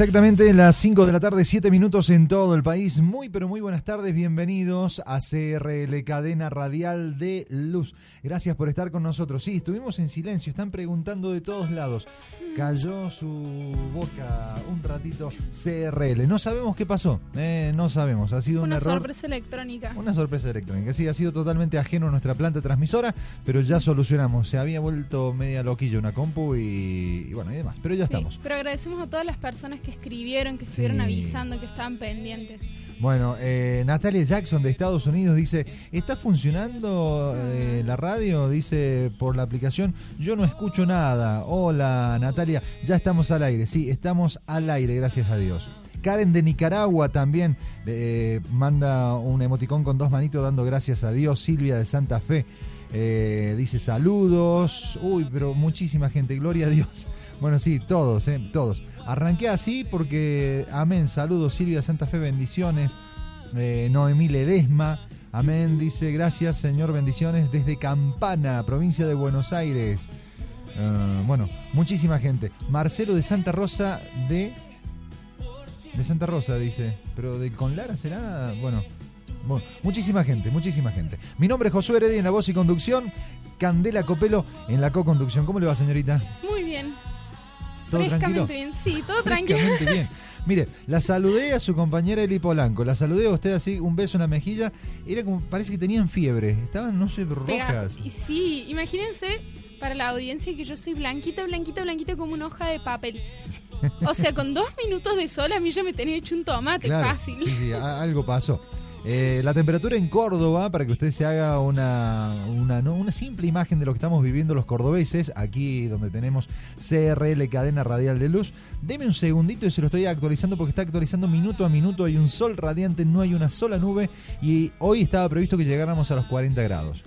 Exactamente las 5 de la tarde, 7 minutos en todo el país. Muy, pero muy buenas tardes. Bienvenidos a CRL Cadena Radial de Luz. Gracias por estar con nosotros. Sí, estuvimos en silencio. Están preguntando de todos lados. Cayó su boca un ratito CRL. No sabemos qué pasó. eh, no sabemos. Ha sido un Una error. sorpresa electrónica. Una sorpresa electrónica. Sí, ha sido totalmente ajeno a nuestra planta transmisora, pero ya solucionamos. Se había vuelto media loquilla una compu y, y bueno, y demás. Pero ya Sí, estamos. Pero agradecemos a todas las personas que escribieron, que estuvieron Sí. avisando, que estaban pendientes. Bueno, eh, Natalia Jackson de Estados Unidos dice, ¿está funcionando eh, la radio? Dice por la aplicación, yo no escucho nada. Hola Natalia, ya estamos al aire. Sí, estamos al aire, gracias a Dios. Karen de Nicaragua también eh, manda un emoticón con dos manitos dando gracias a Dios. Silvia de Santa Fe eh, dice saludos. Uy, pero muchísima gente, gloria a Dios. Bueno, sí, todos, eh, todos. Arranqué así porque, amén, saludos Silvia Santa Fe, bendiciones. Eh, Noemí Ledesma, amén, dice gracias Señor, bendiciones desde Campana, provincia de Buenos Aires. Eh, bueno, muchísima gente. Marcelo de Santa Rosa de... De Santa Rosa, dice. Pero de con Lara será... Bueno, bueno, muchísima gente, muchísima gente. Mi nombre es Josué Heredia en la voz y conducción. Candela Copelo en la co-conducción. ¿Cómo le va, señorita? Muy bien. ¿Todo Frescamente tranquilo? bien. Sí, todo tranquilo. Bien. Mire, la saludé a su compañera Eli Polanco. La saludé a usted así, un beso en la mejilla. Era como, parece que tenían fiebre. Estaban, no sé, Pega- rojas. Y sí, imagínense para la audiencia que yo soy blanquita, blanquita, blanquita como una hoja de papel. O sea, con dos minutos de sol a mí ya me tenía hecho un tomate Claro, fácil. Sí, sí, algo pasó. Eh, la temperatura en Córdoba, para que usted se haga una, una, una simple imagen de lo que estamos viviendo los cordobeses, aquí donde tenemos CRL Cadena Radial de Luz. Deme un segundito y se lo estoy actualizando porque está actualizando minuto a minuto. Hay un sol radiante, no hay una sola nube y hoy estaba previsto que llegáramos a los 40 grados.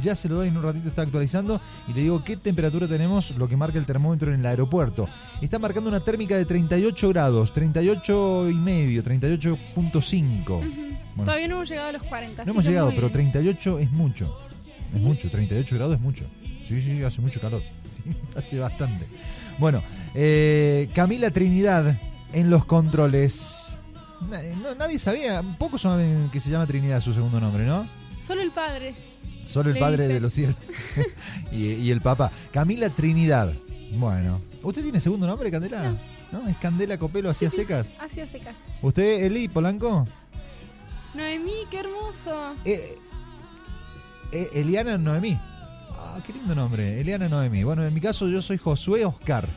Ya se lo doy en un ratito, está actualizando y le digo qué temperatura tenemos, lo que marca el termómetro en el aeropuerto. Está marcando una térmica de 38 grados, 38 y medio, 38.5. Bueno, Todavía no hemos llegado a los 40. no hemos llegado, pero bien. 38 es mucho. ¿Sí? Es mucho, 38 grados es mucho. Sí, sí, hace mucho calor. Sí, hace bastante. Bueno, eh, Camila Trinidad en los controles. No, nadie sabía, pocos saben que se llama Trinidad su segundo nombre, ¿no? Solo el padre. Solo el Padre dice. de los cielos y, y el Papá. Camila Trinidad. Bueno, ¿usted tiene segundo nombre, Candela? ¿No? ¿Es Candela Copelo así a secas? Hace caso. ¿Usted, Eli Polanco? Noemí, qué hermoso. Eh, eh, Eliana Noemí. Ah, qué lindo nombre. Eliana Noemí. Bueno, en mi caso yo soy Josué Oscar.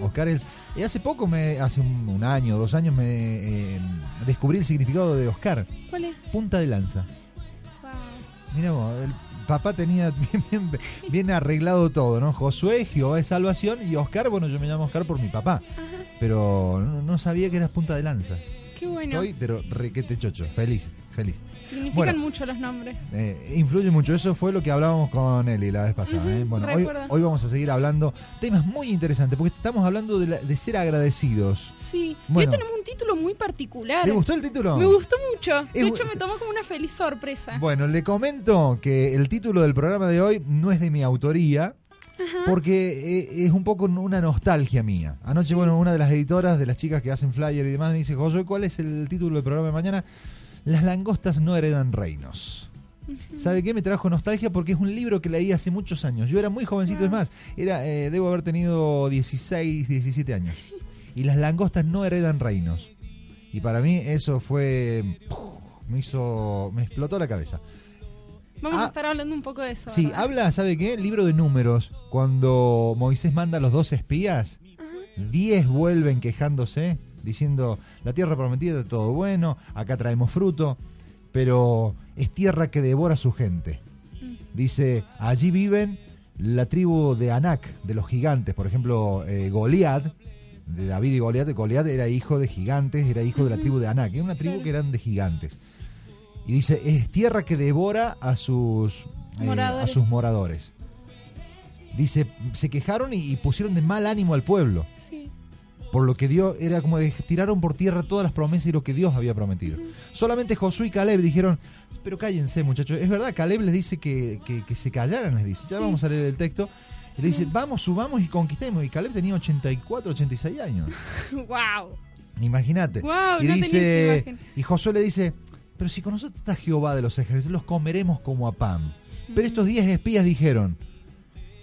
Oscar es... y hace poco, me, hace un, un año, dos años, me eh, descubrí el significado de Oscar. ¿Cuál es? Punta de lanza. Mira vos, el papá tenía bien, bien- bien arreglado todo, ¿no? Josué, Jehová es salvación y Oscar, bueno, yo me llamo Oscar por mi papá. Pero no, no sabía que eras punta de lanza. Qué bueno. Estoy, pero requete chocho, feliz, feliz. Significan Bueno. mucho los nombres. Eh, influye mucho, eso fue lo que hablábamos con Eli la vez pasada. ¿eh? Bueno, hoy, vamos a seguir hablando temas muy interesantes, porque estamos hablando de, la- de ser agradecidos. Sí. Bueno. Hoy tenemos un título muy particular. ¿Le gustó el título? Me gustó mucho. De Es- hecho, me tomó como una feliz sorpresa. Bueno, le comento que el título del programa de hoy no es de mi autoría, porque eh, es un poco una nostalgia mía. Anoche, bueno, una de las editoras, de las chicas que hacen flyer y demás, me dice, Josué, ¿cuál es el título del programa de mañana? Las langostas no heredan reinos. ¿Sabe qué? Me trajo nostalgia porque es un libro que leí hace muchos años. Yo era muy jovencito, es más, era, eh, debo haber tenido 16, 17 años. Y las langostas no heredan reinos. Y para mí eso fue... Me hizo... Me explotó la cabeza. Vamos Ah. a estar hablando un poco de eso. Sí, ¿verdad? habla, ¿sabe qué? Libro de números. Cuando Moisés manda a los dos espías, diez vuelven quejándose, diciendo, la tierra prometida es todo bueno, acá traemos fruto, pero es tierra que devora a su gente. Dice, allí viven la tribu de Anak, de los gigantes. Por ejemplo, eh, Goliat, de David y Goliat. Goliat era hijo de gigantes, era hijo de la tribu de Anak. Era una tribu que eran de gigantes. Y dice, es tierra que devora a sus, eh, a Moradores. sus moradores. Dice, se quejaron y, y pusieron de mal ánimo al pueblo. Sí. Por lo que Dios, era como de, tiraron por tierra todas las promesas y lo que Dios había prometido. Solamente Josué y Caleb dijeron, pero cállense muchachos. Es verdad, Caleb les dice que, que- que se callaran, les dice. Ya Sí. vamos a leer el texto. Y le dice, vamos, subamos y conquistemos. Y Caleb tenía 84, 86 años. wow. Imagínate. Guau, y no dice, y Josué le dice, pero si con nosotros está Jehová de los ejércitos, los comeremos como a pan. Pero estos 10 espías dijeron,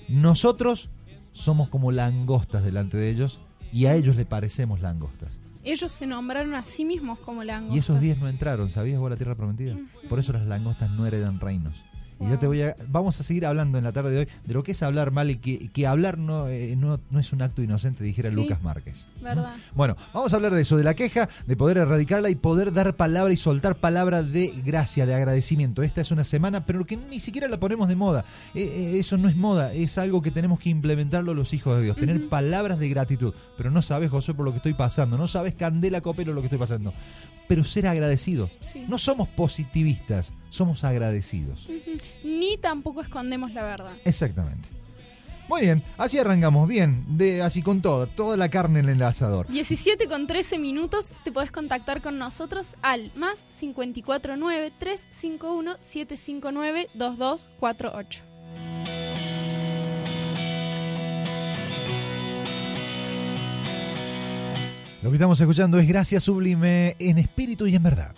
nosotros somos como langostas delante de ellos y a ellos le parecemos langostas. Ellos se nombraron a sí mismos como langostas. Y esos 10 no entraron, ¿sabías vos la tierra prometida? Por eso las langostas no heredan reinos. Y ya te voy a, vamos a seguir hablando en la tarde de hoy de lo que es hablar mal y que, que hablar no, eh, no, no es un acto inocente, dijera Sí. Lucas Márquez. ¿Verdad? Bueno, vamos a hablar de eso, de la queja, de poder erradicarla y poder dar palabra y soltar palabra de gracia, de agradecimiento. Esta es una semana, pero que ni siquiera la ponemos de moda. Eh, eh, eso no es moda, es algo que tenemos que implementarlo los hijos de Dios, tener palabras de gratitud. Pero no sabes, José, por lo que estoy pasando, no sabes, Candela Copelo, lo que estoy pasando. Pero ser agradecido. Sí. No somos positivistas, somos agradecidos. Ni tampoco escondemos la verdad. Exactamente. Muy bien, así arrancamos, bien, de así con todo, toda la carne en el asador. 17 con 13 minutos te podés contactar con nosotros al más 549 351 759 2248. Lo que estamos escuchando es Gracia Sublime en espíritu y en verdad.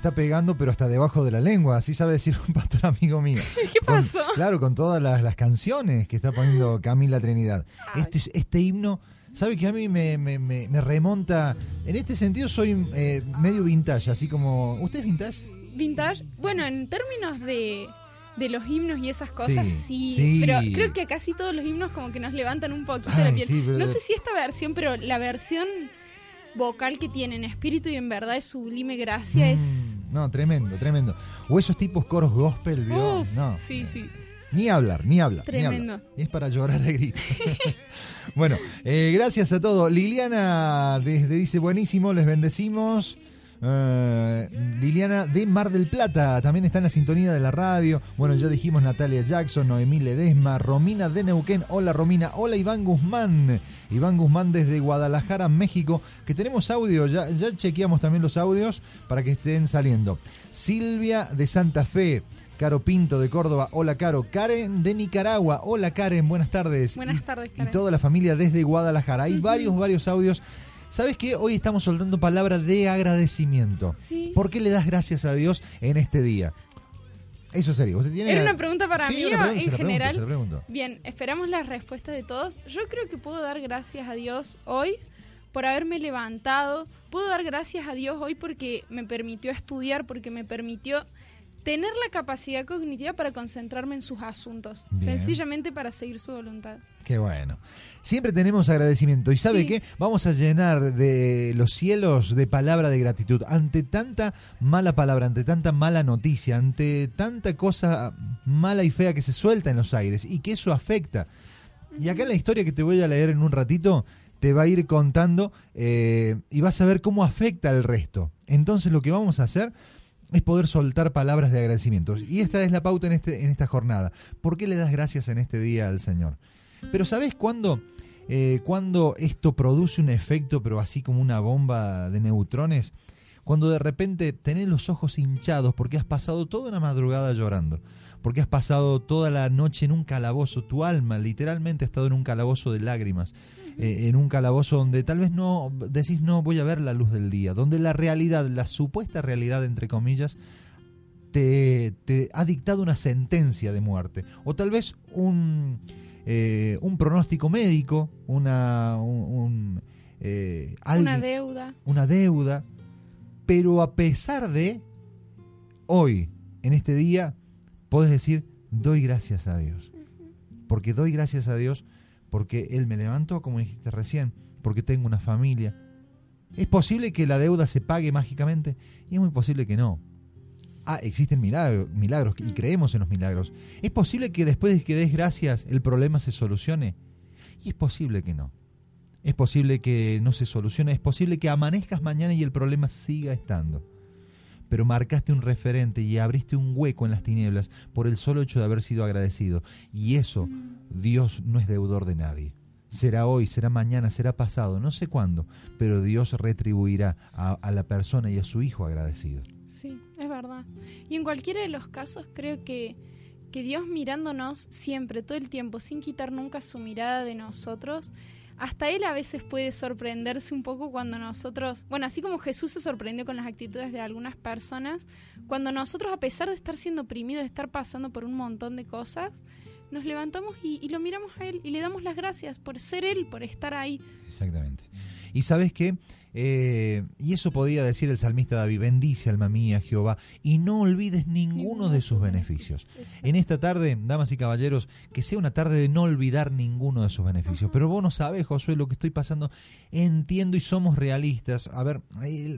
Está pegando, pero hasta debajo de la lengua. Así sabe decir un pastor amigo mío. ¿Qué Con- pasó? claro, con todas las, las canciones que está poniendo Camila Trinidad. Este, este himno, ¿sabe que a mí me, me- me- me remonta? En este sentido soy eh, medio vintage, así como... ¿Usted es vintage? Vintage. Bueno, en términos de, de los himnos y esas cosas, Sí, sí, sí. Pero creo que casi todos los himnos como que nos levantan un poquito Ay, la piel. sí, No sé si esta versión, pero la versión vocal que tiene en espíritu y en verdad es sublime gracia es... No, tremendo, tremendo. O esos tipos coros gospel, ¿vio? Uf, no, sí, sí. Ni hablar, ni hablar. ni Tremendo. hablar. Es para llorar a gritos. bueno, eh, gracias a todos. Liliana desde dice buenísimo, les bendecimos. Eh, Liliana de Mar del Plata también está en la sintonía de la radio. Bueno, ya dijimos Natalia Jackson, Noemí Ledesma, Romina de Neuquén. Hola Romina, hola Iván Guzmán. Iván Guzmán desde Guadalajara, México. Que tenemos audio, ya, ya chequeamos también los audios para que estén saliendo. Silvia de Santa Fe. Caro Pinto de Córdoba, hola Caro. Karen de Nicaragua, hola Karen, buenas tardes. Buenas Y- tardes, Y Karen. toda la familia desde Guadalajara. Hay varios, varios audios. ¿Sabes qué? Hoy estamos soltando palabras de agradecimiento. Sí. ¿Por qué le das gracias a Dios en este día? Eso sería. ¿Usted tiene ¿Era una pregunta para Sí, mí una pregunta, en la pregunto, general? la pregunto. Bien, esperamos las respuestas de todos. Yo creo que puedo dar gracias a Dios hoy por haberme levantado. Puedo dar gracias a Dios hoy porque me permitió estudiar, porque me permitió tener la capacidad cognitiva para concentrarme en sus asuntos. Bien. Sencillamente para seguir su voluntad. Qué bueno. Siempre tenemos agradecimiento. ¿Y sabe Sí. qué? Vamos a llenar de los cielos de palabra de gratitud. Ante tanta mala palabra, ante tanta mala noticia, ante tanta cosa mala y fea que se suelta en los aires y que eso afecta. Y acá en la historia que te voy a leer en un ratito, te va a ir contando eh, y vas a ver cómo afecta al resto. Entonces lo que vamos a hacer es poder soltar palabras de agradecimiento. Y esta es la pauta en, este, en esta jornada. ¿Por qué le das gracias en este día al Señor? Pero ¿sabes cuándo, eh, cuándo esto produce un efecto, pero así como una bomba de neutrones? Cuando de repente tenés los ojos hinchados porque has pasado toda una madrugada llorando, porque has pasado toda la noche en un calabozo, tu alma literalmente ha estado en un calabozo de lágrimas, eh, en un calabozo donde tal vez no decís no voy a ver la luz del día, donde la realidad, la supuesta realidad entre comillas, te, te ha dictado una sentencia de muerte, o tal vez un, eh, un pronóstico médico, una, un, un, eh, Una deuda. una deuda, pero a pesar de hoy, en este día, puedes decir, doy gracias a Dios. Porque doy gracias a Dios porque Él me levantó, como dijiste recién, porque tengo una familia. ¿Es posible que la deuda se pague mágicamente? Y es muy posible que no. Ah, existen milagros, milagros y creemos en los milagros. ¿Es posible que después de que des gracias el problema se solucione? Y es posible que no. Es posible que no se solucione, es posible que amanezcas mañana y el problema siga estando. Pero marcaste un referente y abriste un hueco en las tinieblas por el solo hecho de haber sido agradecido. Y eso, Dios no es deudor de nadie. Será hoy, será mañana, será pasado, no sé cuándo, pero Dios retribuirá a, a la persona y a su hijo agradecido. Sí, es verdad. Y en cualquiera de los casos creo que, que Dios mirándonos siempre, todo el tiempo, sin quitar nunca su mirada de nosotros, hasta Él a veces puede sorprenderse un poco cuando nosotros, bueno, así como Jesús se sorprendió con las actitudes de algunas personas, cuando nosotros a pesar de estar siendo oprimidos, de estar pasando por un montón de cosas, nos levantamos y, lo miramos a Él y le damos las gracias por ser Él, por estar ahí. Exactamente. Y sabes qué? Eh, y eso podía decir el salmista David, bendice alma mía Jehová y no olvides ninguno de sus beneficios. En esta tarde, damas y caballeros, que sea una tarde de no olvidar ninguno de sus beneficios. Pero vos no sabes, Josué, lo que estoy pasando. Entiendo y somos realistas. A ver,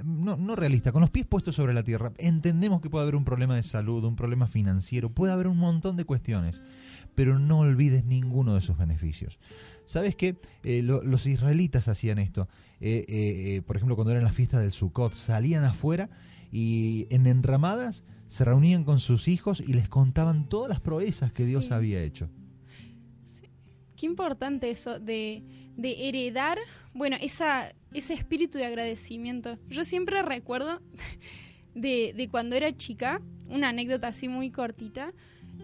no, no realistas, con los pies puestos sobre la tierra. Entendemos que puede haber un problema de salud, un problema financiero, puede haber un montón de cuestiones. Pero no olvides ninguno de sus beneficios. ¿Sabes qué? Eh, lo- los israelitas hacían esto. Eh, eh, por ejemplo, cuando eran las fiestas del Sukkot, salían afuera y en enramadas se reunían con sus hijos y les contaban todas las proezas que Dios había hecho. Qué importante eso de, de heredar, bueno, esa, ese espíritu de agradecimiento. Yo siempre recuerdo de, de cuando era chica, una anécdota así muy cortita,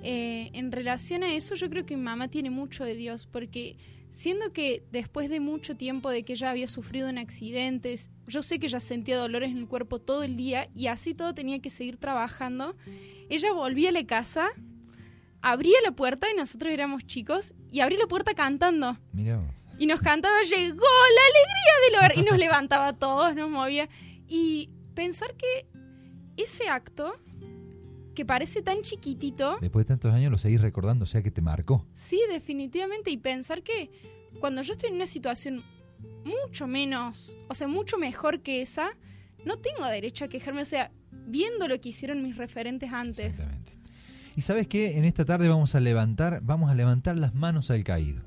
eh, en relación a eso yo creo que mi mamá tiene mucho de Dios, porque siendo que después de mucho tiempo de que ella había sufrido en accidentes, yo sé que ella sentía dolores en el cuerpo todo el día y así todo tenía que seguir trabajando, ella volvía a la casa abría la puerta y nosotros éramos chicos y abría la puerta cantando. Y nos cantaba llegó la alegría del hogar y nos levantaba a todos, nos movía. Y pensar que ese acto que parece tan chiquitito, Después de tantos años lo seguís recordando, o sea que te marcó. sí, definitivamente y pensar que cuando yo estoy en una situación mucho menos, o sea, mucho mejor que esa, no tengo derecho a quejarme, o sea, viendo lo que hicieron mis referentes antes. Exactamente. Y sabes qué, en esta tarde vamos a levantar, vamos a levantar las manos al caído.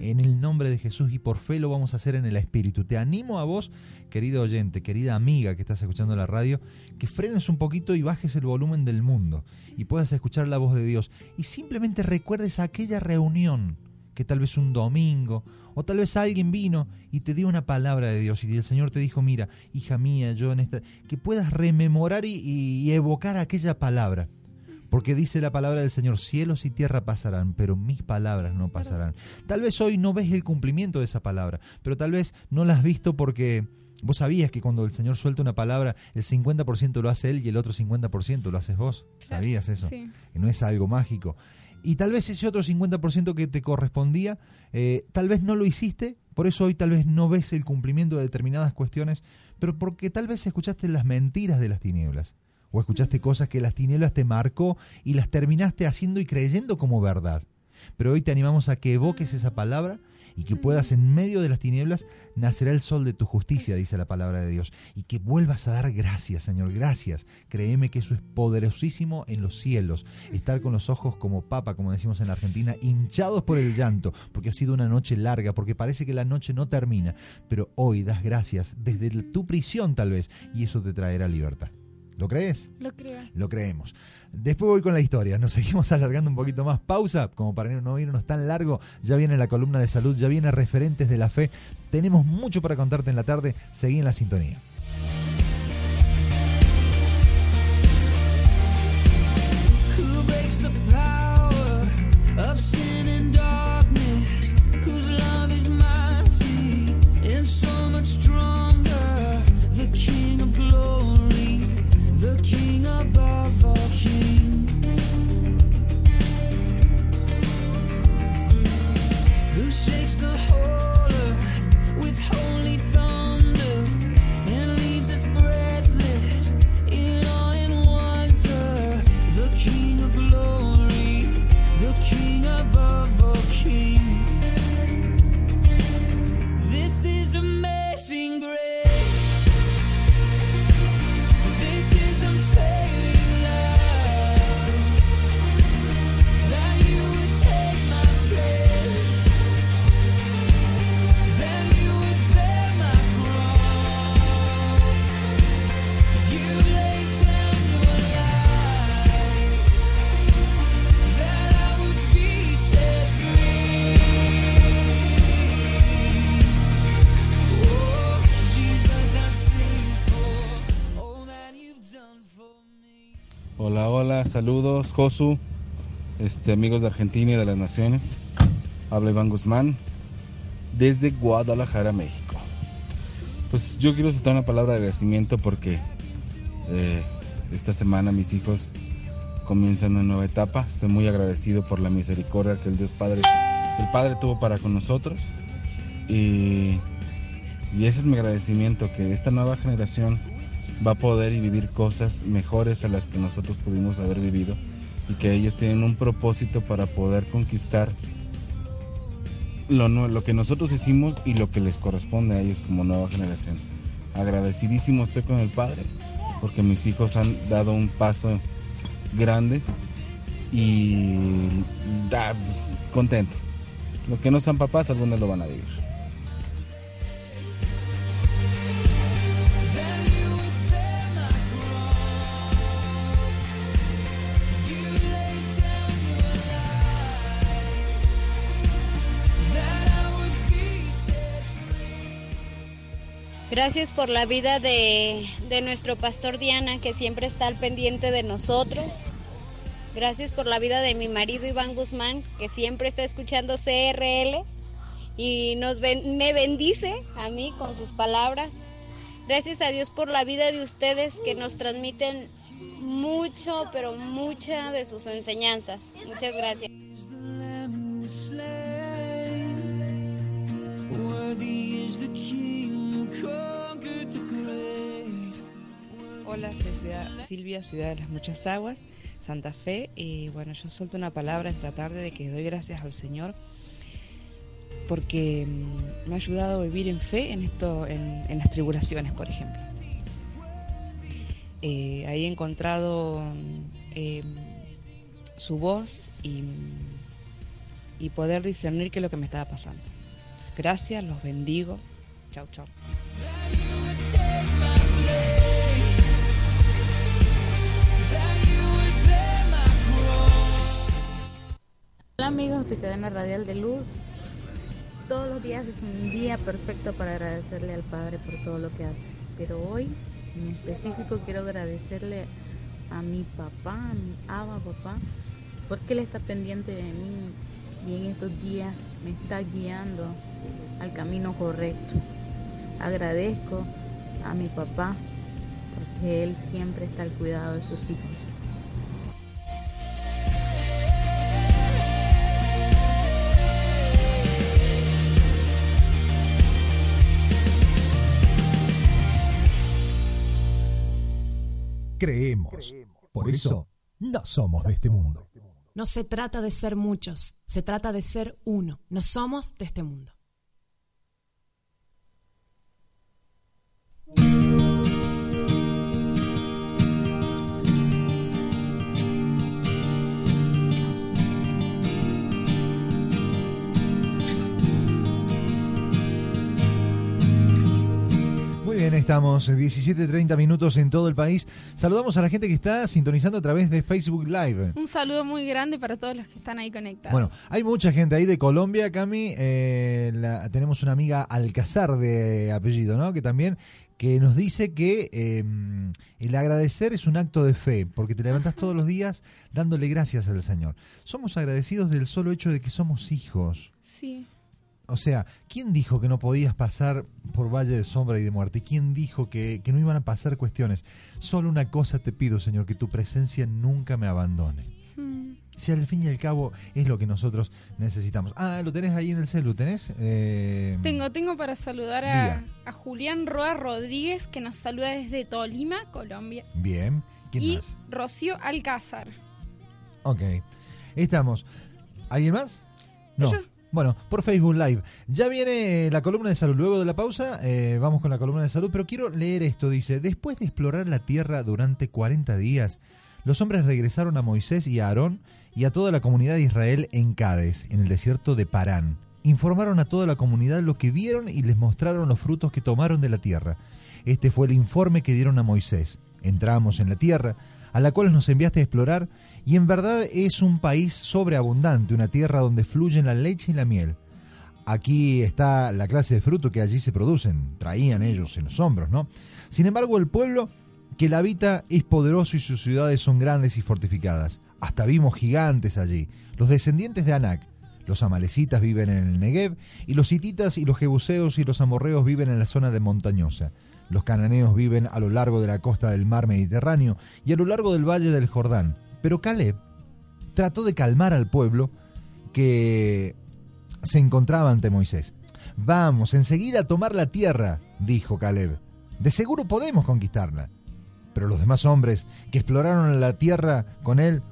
En el nombre de Jesús y por fe lo vamos a hacer en el Espíritu. Te animo a vos, querido oyente, querida amiga que estás escuchando la radio, que frenes un poquito y bajes el volumen del mundo y puedas escuchar la voz de Dios. Y simplemente recuerdes aquella reunión que tal vez un domingo o tal vez alguien vino y te dio una palabra de Dios y el Señor te dijo, mira, hija mía, yo en esta... que puedas rememorar y, y evocar aquella palabra. Porque dice la palabra del Señor, cielos y tierra pasarán, pero mis palabras no pasarán. Tal vez hoy no ves el cumplimiento de esa palabra, pero tal vez no la has visto porque vos sabías que cuando el Señor suelta una palabra, el 50% lo hace Él y el otro 50% lo haces vos. ¿Sabías eso? Sí. Que no es algo mágico. Y tal vez ese otro 50% que te correspondía, eh, tal vez no lo hiciste, por eso hoy tal vez no ves el cumplimiento de determinadas cuestiones, pero porque tal vez escuchaste las mentiras de las tinieblas. O escuchaste cosas que las tinieblas te marcó y las terminaste haciendo y creyendo como verdad. Pero hoy te animamos a que evoques esa palabra y que puedas en medio de las tinieblas nacerá el sol de tu justicia, dice la palabra de Dios. Y que vuelvas a dar gracias, Señor, gracias. Créeme que eso es poderosísimo en los cielos. Estar con los ojos como papa, como decimos en la Argentina, hinchados por el llanto, porque ha sido una noche larga, porque parece que la noche no termina. Pero hoy das gracias desde tu prisión tal vez, y eso te traerá libertad. ¿Lo crees? Lo creo. Lo creemos. Después voy con la historia. Nos seguimos alargando un poquito más. Pausa, como para no irnos tan largo. Ya viene la columna de salud, ya viene referentes de la fe. Tenemos mucho para contarte en la tarde. Seguí en la sintonía. Who breaks the power of sin and darkness? Shakes the saludos, Josu, este, amigos de Argentina y de las Naciones. Habla Iván Guzmán desde Guadalajara, México. Pues yo quiero citar una palabra de agradecimiento porque eh, esta semana mis hijos comienzan una nueva etapa. Estoy muy agradecido por la misericordia que el Dios Padre, tuvo para con nosotros. Y, y ese es mi agradecimiento, que esta nueva generación va a poder y vivir cosas mejores a las que nosotros pudimos haber vivido y que ellos tienen un propósito para poder conquistar lo, lo que nosotros hicimos y lo que les corresponde a ellos como nueva generación. Agradecidísimo estoy con el Padre porque mis hijos han dado un paso grande y ah, pues, contento. Lo que no sean papás, algunos lo van a vivir. Gracias por la vida de, de nuestro pastor Diana, que siempre está al pendiente de nosotros. Gracias por la vida de mi marido Iván Guzmán, que siempre está escuchando CRL y nos me bendice a mí con sus palabras. Gracias a Dios por la vida de ustedes que nos transmiten mucho, pero mucha de sus enseñanzas. Muchas gracias. Hola, soy Ciudad- Silvia, Ciudad de las Muchas Aguas, Santa Fe. Y bueno, yo suelto una palabra esta tarde de que doy gracias al Señor porque mm, me ha ayudado a vivir en fe en esto, en, las tribulaciones, por ejemplo. Eh, ahí he encontrado mm, eh, su voz y, y poder discernir qué es lo que me estaba pasando. Gracias, los bendigo. Chau, chau. Hola amigos de Cadena Radial de Luz. Todos los días es un día perfecto para agradecerle al Padre por todo lo que hace. Pero hoy, en específico, quiero agradecerle a mi papá, a mi aba papá, porque él está pendiente de mí y en estos días me está guiando al camino correcto. Agradezco a mi papá porque él siempre está al cuidado de sus hijos. Creemos. Por eso no somos de este mundo. No se trata de ser muchos, se trata de ser uno. No somos de este mundo. Muy bien, estamos 17.30 minutos en todo el país. Saludamos a la gente que está sintonizando a través de Facebook Live. Un saludo muy grande para todos los que están ahí conectados. Bueno, hay mucha gente ahí de Colombia, Cami. eh, la- tenemos una amiga Alcazar de apellido, ¿no? Que también que nos dice que eh, el agradecer es un acto de fe, porque te levantas todos los días dándole gracias al Señor. Somos agradecidos del solo hecho de que somos hijos. Sí. O sea, ¿quién dijo que no podías pasar por valle de sombra y de muerte? ¿Quién dijo que, que no iban a pasar cuestiones? Solo una cosa te pido, Señor, que tu presencia nunca me abandone. Mm. Si al fin y al cabo es lo que nosotros necesitamos. Ah, lo tenés ahí en el celu, ¿tenés? Eh, Tengo, tengo para saludar a, a Julián Roa Rodríguez, que nos saluda desde Tolima, Colombia. Bien. ¿Quién y más? Rocío Alcázar. Ok. Estamos. ¿Alguien más? No. Yo. Bueno, por Facebook Live. Ya viene la columna de salud. Luego de la pausa, eh, vamos con la columna de salud. Pero quiero leer esto. Dice, después de explorar la tierra durante 40 días, los hombres regresaron a Moisés y a Aarón y a toda la comunidad de Israel en Cádiz, en el desierto de Parán. Informaron a toda la comunidad lo que vieron y les mostraron los frutos que tomaron de la tierra. Este fue el informe que dieron a Moisés. Entramos en la tierra, a la cual nos enviaste a explorar, y en verdad es un país sobreabundante, una tierra donde fluyen la leche y la miel. Aquí está la clase de fruto que allí se producen, traían ellos en los hombros, ¿no? Sin embargo, el pueblo que la habita es poderoso y sus ciudades son grandes y fortificadas. Hasta vimos gigantes allí. Los descendientes de Anak, los amalecitas viven en el Negev, y los hititas y los jebuseos y los amorreos viven en la zona de montañosa. Los cananeos viven a lo largo de la costa del mar Mediterráneo y a lo largo del valle del Jordán. Pero Caleb trató de calmar al pueblo que se encontraba ante Moisés. Vamos, enseguida a tomar la tierra, dijo Caleb. De seguro podemos conquistarla. Pero los demás hombres que exploraron la tierra con él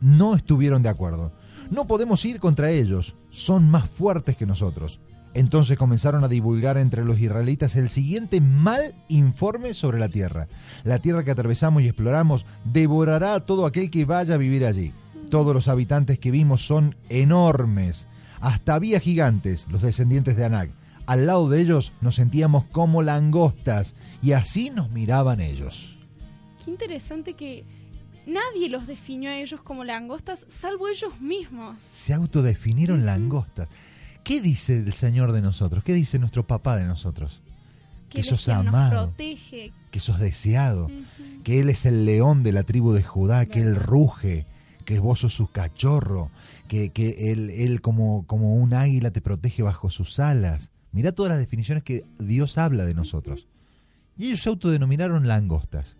no estuvieron de acuerdo. No podemos ir contra ellos, son más fuertes que nosotros. Entonces comenzaron a divulgar entre los israelitas el siguiente mal informe sobre la tierra. La tierra que atravesamos y exploramos devorará a todo aquel que vaya a vivir allí. Todos los habitantes que vimos son enormes. Hasta había gigantes, los descendientes de Anak. Al lado de ellos nos sentíamos como langostas y así nos miraban ellos. Qué interesante que nadie los definió a ellos como langostas, salvo ellos mismos. Se autodefinieron langostas. ¿Qué dice el Señor de nosotros? ¿Qué dice nuestro papá de nosotros? Que, sos nos amado. protege. Que sos deseado, que Él es el león de la tribu de Judá, que Él ruge, que vos sos su cachorro, que, que Él, él como, como un águila te protege bajo sus alas. Mirá todas las definiciones que Dios habla de nosotros. Y ellos se autodenominaron langostas.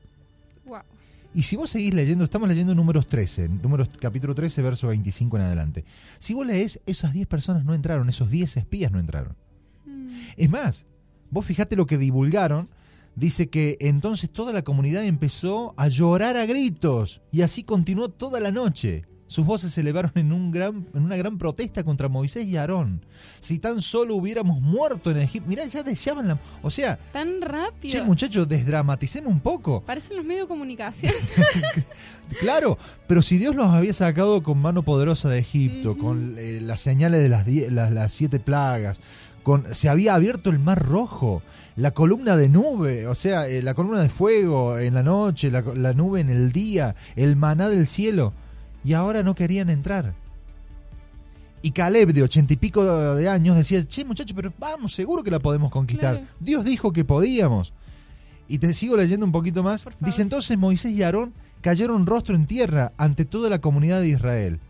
Y si vos seguís leyendo, estamos leyendo números 13, números capítulo 13, verso 25 en adelante. Si vos lees, esas 10 personas no entraron, esos 10 espías no entraron. Mm. Es más, vos fijate lo que divulgaron. Dice que entonces toda la comunidad empezó a llorar a gritos y así continuó toda la noche. Sus voces se elevaron en, un gran, en una gran protesta contra Moisés y Aarón. Si tan solo hubiéramos muerto en Egipto. Mirá, ya deseaban la... O sea, Tan rápido. che muchachos, desdramaticemos un poco. Parecen los medios de comunicación. Claro, pero si Dios los había sacado con mano poderosa de Egipto, con eh, las señales de las, die- las, las siete plagas, con, se había abierto el mar rojo, la columna de nube, o sea, eh, la columna de fuego en la noche, la nube en el día, el maná del cielo, y ahora no querían entrar. Y Caleb, de ochenta y pico de años, decía, che muchachos, pero vamos, seguro que la podemos conquistar. Claro. Dios dijo que podíamos. Y te sigo leyendo un poquito más. Dice entonces Moisés y Aarón cayeron rostro en tierra ante toda la comunidad de Israel.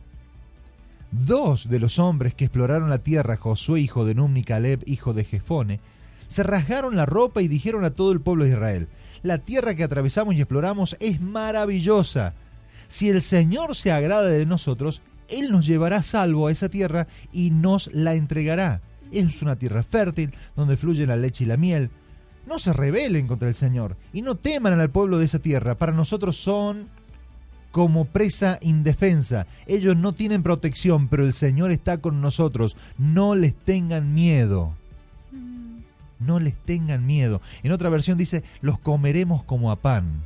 Dos de los hombres que exploraron la tierra, Josué hijo de Nun y Caleb hijo de Jefone, se rasgaron la ropa y dijeron a todo el pueblo de Israel, la tierra que atravesamos y exploramos es maravillosa. Si el Señor se agrada de nosotros, Él nos llevará salvo a esa tierra y nos la entregará. Es una tierra fértil donde fluye la leche y la miel. No se rebelen contra el Señor y no teman al pueblo de esa tierra. Para nosotros son como presa indefensa. Ellos no tienen protección, pero el Señor está con nosotros. No les tengan miedo. Mm. No les tengan miedo. En otra versión dice, los comeremos como a pan.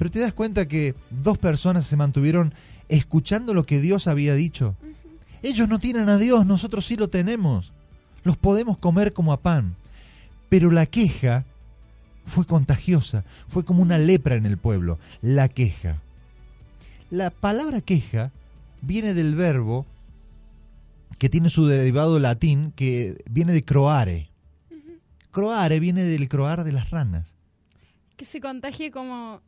Pero te das cuenta que dos personas se mantuvieron escuchando lo que Dios había dicho. Ellos no tienen a Dios, nosotros sí lo tenemos. Los podemos comer como a pan. Pero la queja fue contagiosa, fue como una lepra en el pueblo, la queja. La palabra queja viene del verbo que tiene su derivado latín que viene de croare. Croare viene del croar de las ranas. Que se contagie como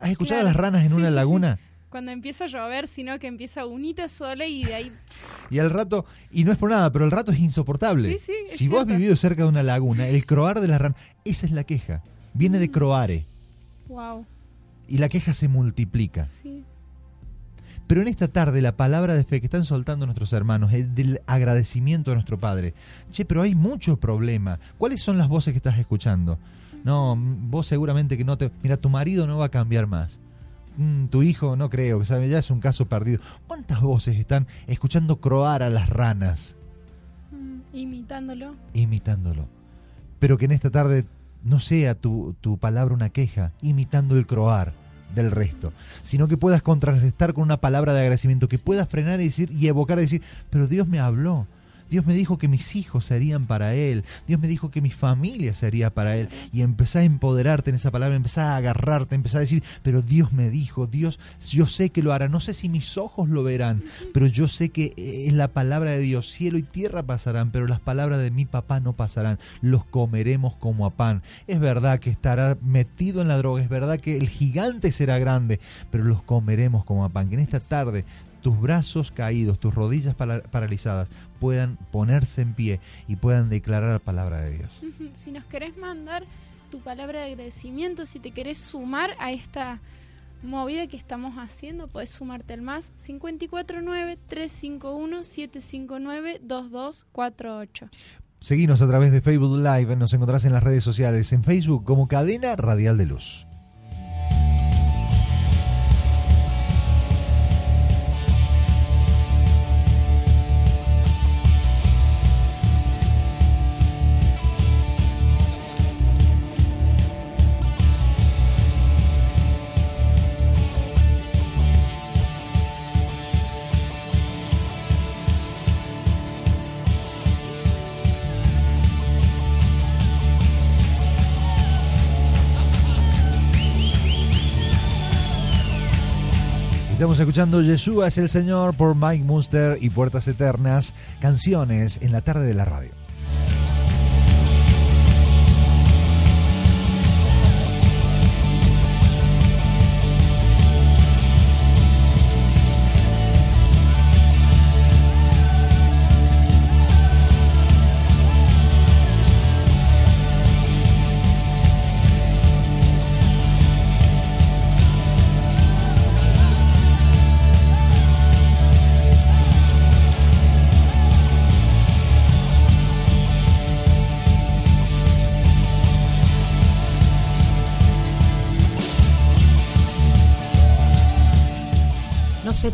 ¿Has escuchado Claro. las ranas en Sí, una sí, sí. laguna? cuando empieza a llover, sino que empieza unita sola y de ahí. Y al rato, y no es por nada, pero el rato es insoportable. Sí, sí, es si vos has vivido cerca de una laguna, el croar de las ranas, esa es la queja. Viene Mm. de croare. Wow. Y la queja se multiplica. Sí. Pero en esta tarde, la palabra de fe que están soltando nuestros hermanos es del agradecimiento a nuestro Padre. Che, pero hay mucho problema. ¿Cuáles son las voces que estás escuchando? No, vos seguramente que no te... Mira, tu marido no va a cambiar más. Mm, tu hijo no creo, que sabe, ya es un caso perdido. ¿Cuántas voces están escuchando croar a las ranas? Mm, Imitándolo. imitándolo. Pero que en esta tarde no sea tu, tu palabra una queja, imitando el croar del resto, sino que puedas contrarrestar con una palabra de agradecimiento, que puedas frenar y decir y evocar y decir, pero Dios me habló, Dios me dijo que mis hijos serían para Él. Dios me dijo que mi familia sería para Él. Y empezá a empoderarte en esa palabra, empezá a agarrarte, empezá a decir, pero Dios me dijo, Dios, yo sé que lo hará. No sé si mis ojos lo verán, pero yo sé que es la palabra de Dios. Cielo y tierra pasarán, pero las palabras de mi papá no pasarán. Los comeremos como a pan. Es verdad que estará metido en la droga, es verdad que el gigante será grande, pero los comeremos como a pan. Que en esta tarde tus brazos caídos, tus rodillas para- paralizadas puedan ponerse en pie y puedan declarar la palabra de Dios. Si nos querés mandar tu palabra de agradecimiento, si te querés sumar a esta movida que estamos haciendo, podés sumarte al más 549-351-759-2248. Seguinos a través de Facebook Live, nos encontrás en las redes sociales, en Facebook como Cadena Radial de Luz. Estamos escuchando Yeshua es el Señor por Mike Munster y Puertas Eternas, canciones en la tarde de la radio.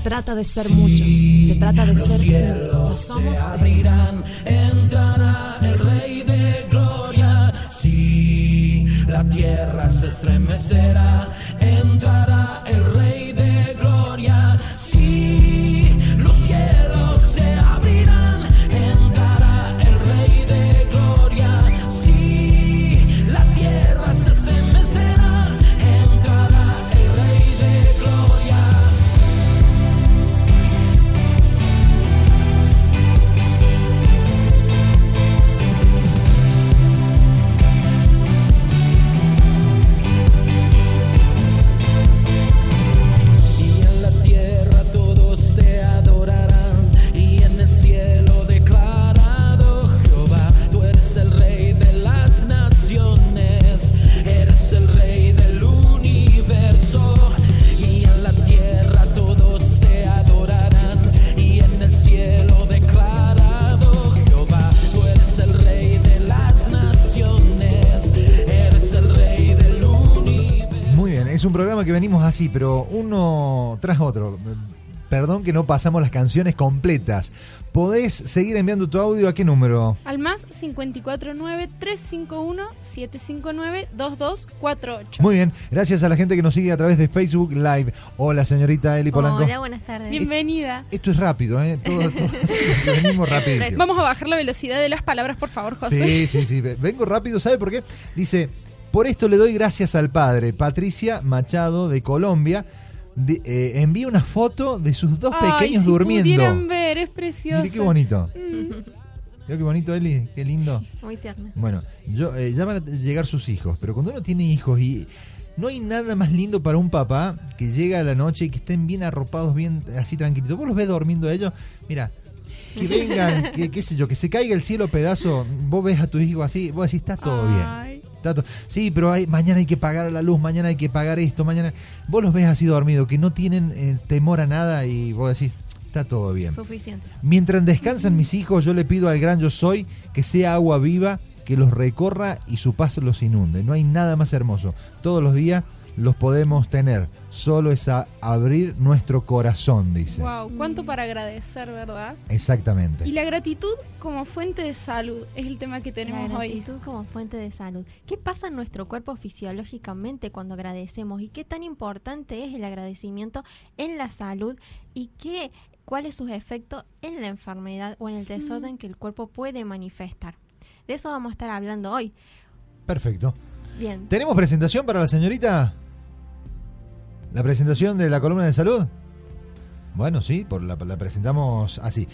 Trata de ser muchos, se trata de ser uno. No somos se abrirán, entrará el Rey de Gloria. Sí, la tierra se estremecerá, entrará el Rey programa que venimos así, pero uno tras otro. Perdón que no pasamos las canciones completas. Podés seguir enviando tu audio a qué número? Al más 549-351-759-2248. Muy bien, gracias a la gente que nos sigue a través de Facebook Live. Hola, señorita Eli Polanco. Hola, buenas tardes. Bienvenida. Esto es rápido, ¿eh? Todo, todo- venimos rapidísimo. Vamos a bajar la velocidad de las palabras, por favor, José. Sí, sí, sí. Vengo rápido, ¿sabe por qué? Dice, por esto le doy gracias al padre. Patricia Machado de Colombia de- eh, envía una foto de sus dos Ay, pequeños si durmiendo. pudieran ver, es precioso. Mire qué bonito. Mm. Mira qué bonito, Eli, qué lindo. Muy tierna. Bueno, yo eh, ya van a llegar sus hijos, pero cuando uno tiene hijos y no hay nada más lindo para un papá que llega a la noche y que estén bien arropados, bien así tranquilitos. Vos los ves durmiendo a ellos, mira, que vengan, que qué sé yo, que se caiga el cielo pedazo, vos ves a tu hijo así, vos decís, está todo bien. Sí, pero hay, mañana hay que pagar la luz, mañana hay que pagar esto, mañana... Vos los ves así dormidos, que no tienen eh, temor a nada y vos decís, está todo bien. Suficiente. Mientras descansan mis hijos, yo le pido al gran yo soy que sea agua viva, que los recorra y su paso los inunde. No hay nada más hermoso. Todos los días los podemos tener. Solo es a abrir nuestro corazón, dice. Wow, cuánto para agradecer, ¿verdad? Exactamente. Y la gratitud como fuente de salud es el tema que tenemos La hoy. gratitud como fuente de salud. ¿Qué pasa en nuestro cuerpo fisiológicamente cuando agradecemos? ¿Y qué tan importante es el agradecimiento en la salud? ¿Y qué, cuáles sus efectos en la enfermedad o en el desorden que el cuerpo puede manifestar? De eso vamos a estar hablando hoy. Perfecto. Bien. ¿Tenemos presentación para la señorita? ¿La presentación de la columna de salud? Bueno, sí, por la, la presentamos así.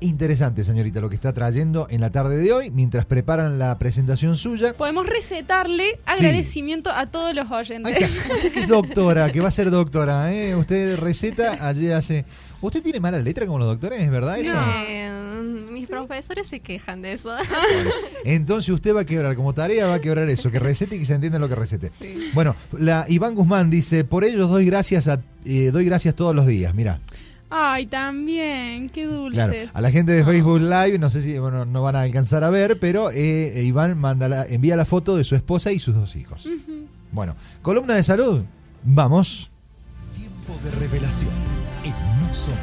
Interesante, señorita, lo que está trayendo en la tarde de hoy, mientras preparan la presentación suya. Podemos recetarle agradecimiento a todos los oyentes. está. Usted que es doctora, que va a ser doctora, ¿eh? Usted receta, allí hace... ¿Usted tiene mala letra como los doctores? ¿Es verdad eso? Mis profesores se quejan de eso. Entonces usted va a quebrar, como tarea va a quebrar eso, que recete y que se entienda lo que recete. Bueno, la Iván Guzmán dice, por ellos doy gracias a, eh, doy gracias todos los días, mira. Ay, también, qué dulce. Claro, a la gente de Facebook Live, no sé si bueno, no van a alcanzar a ver, pero eh, Iván manda la- envía la foto de su esposa y sus dos hijos. Bueno, columna de salud, vamos. Tiempo de revelación. En No Somos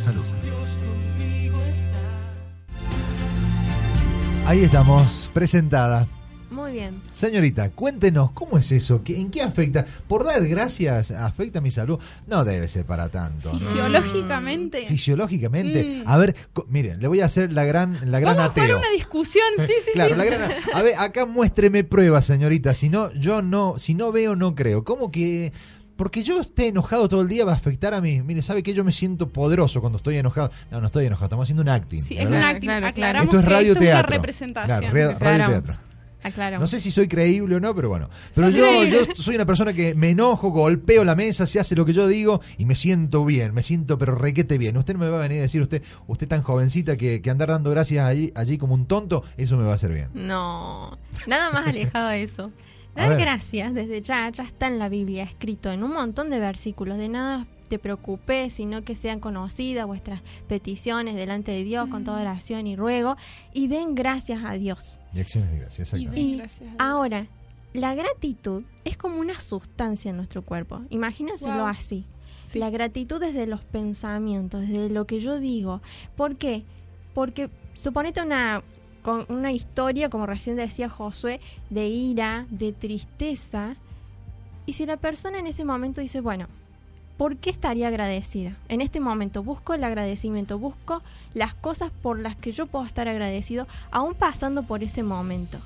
salud. Ahí estamos, presentada. Muy bien. Señorita, cuéntenos, ¿cómo es eso? ¿Qué- ¿En qué afecta? ¿Por dar gracias afecta mi salud? No debe ser para tanto. Fisiológicamente. Fisiológicamente. Mm. A ver, miren, le voy a hacer la gran, la gran Vamos a jugar una discusión, sí, sí, claro, sí. la gran- a ver, acá muéstreme pruebas, señorita. Si no, yo no, si no veo, no creo. ¿Cómo que porque yo esté enojado todo el día va a afectar a mí? Mire, ¿sabe que yo me siento poderoso cuando estoy enojado? No, no estoy enojado, estamos haciendo un acting. Sí, es un acting. Claro. Aclaramos Esto es radio esto es una representación. Claro, radio Aclaramos. teatro. Aclaramos. No sé si soy creíble o no, pero bueno. Pero yo, yo soy una persona que me enojo, golpeo la mesa, se hace lo que yo digo y me siento bien, me siento pero requete bien. Usted no me va a venir a decir, usted, usted tan jovencita que, que andar dando gracias allí, allí como un tonto, eso me va a hacer bien. No, nada más alejado de eso. Dar gracias desde ya, ya está en la Biblia escrito en un montón de versículos. De nada te preocupes, sino que sean conocidas vuestras peticiones delante de Dios con toda oración y ruego y den gracias a Dios. Y acciones de gracia, exactamente. Y Gracias a Dios. ahora, la gratitud es como una sustancia en nuestro cuerpo. Imagínenselo Wow. así. Sí. La gratitud desde los pensamientos, desde lo que yo digo. ¿Por qué? Porque suponete una, con una historia, como recién decía Josué, de ira, de tristeza. Y si la persona en ese momento dice, bueno, ¿por qué estaría agradecida? En este momento busco el agradecimiento, busco las cosas por las que yo puedo estar agradecido, aún pasando por ese momento.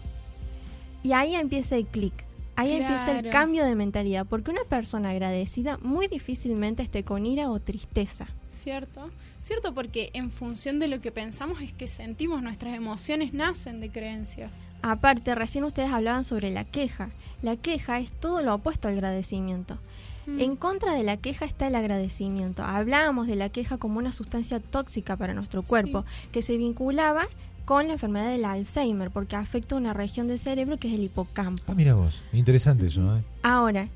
Y ahí empieza el clic. Ahí empieza el cambio de mentalidad, porque una persona agradecida muy difícilmente esté con ira o tristeza. Cierto, cierto porque en función de lo que pensamos es que sentimos, nuestras emociones nacen de creencias. Aparte, recién ustedes hablaban sobre la queja. La queja es todo lo opuesto al agradecimiento. Mm. En contra de la queja está el agradecimiento. Hablábamos de la queja como una sustancia tóxica para nuestro cuerpo, que se vinculaba con la enfermedad del Alzheimer, porque afecta una región del cerebro que es el hipocampo. Ah, mira vos, interesante eso, ¿eh? Ahora,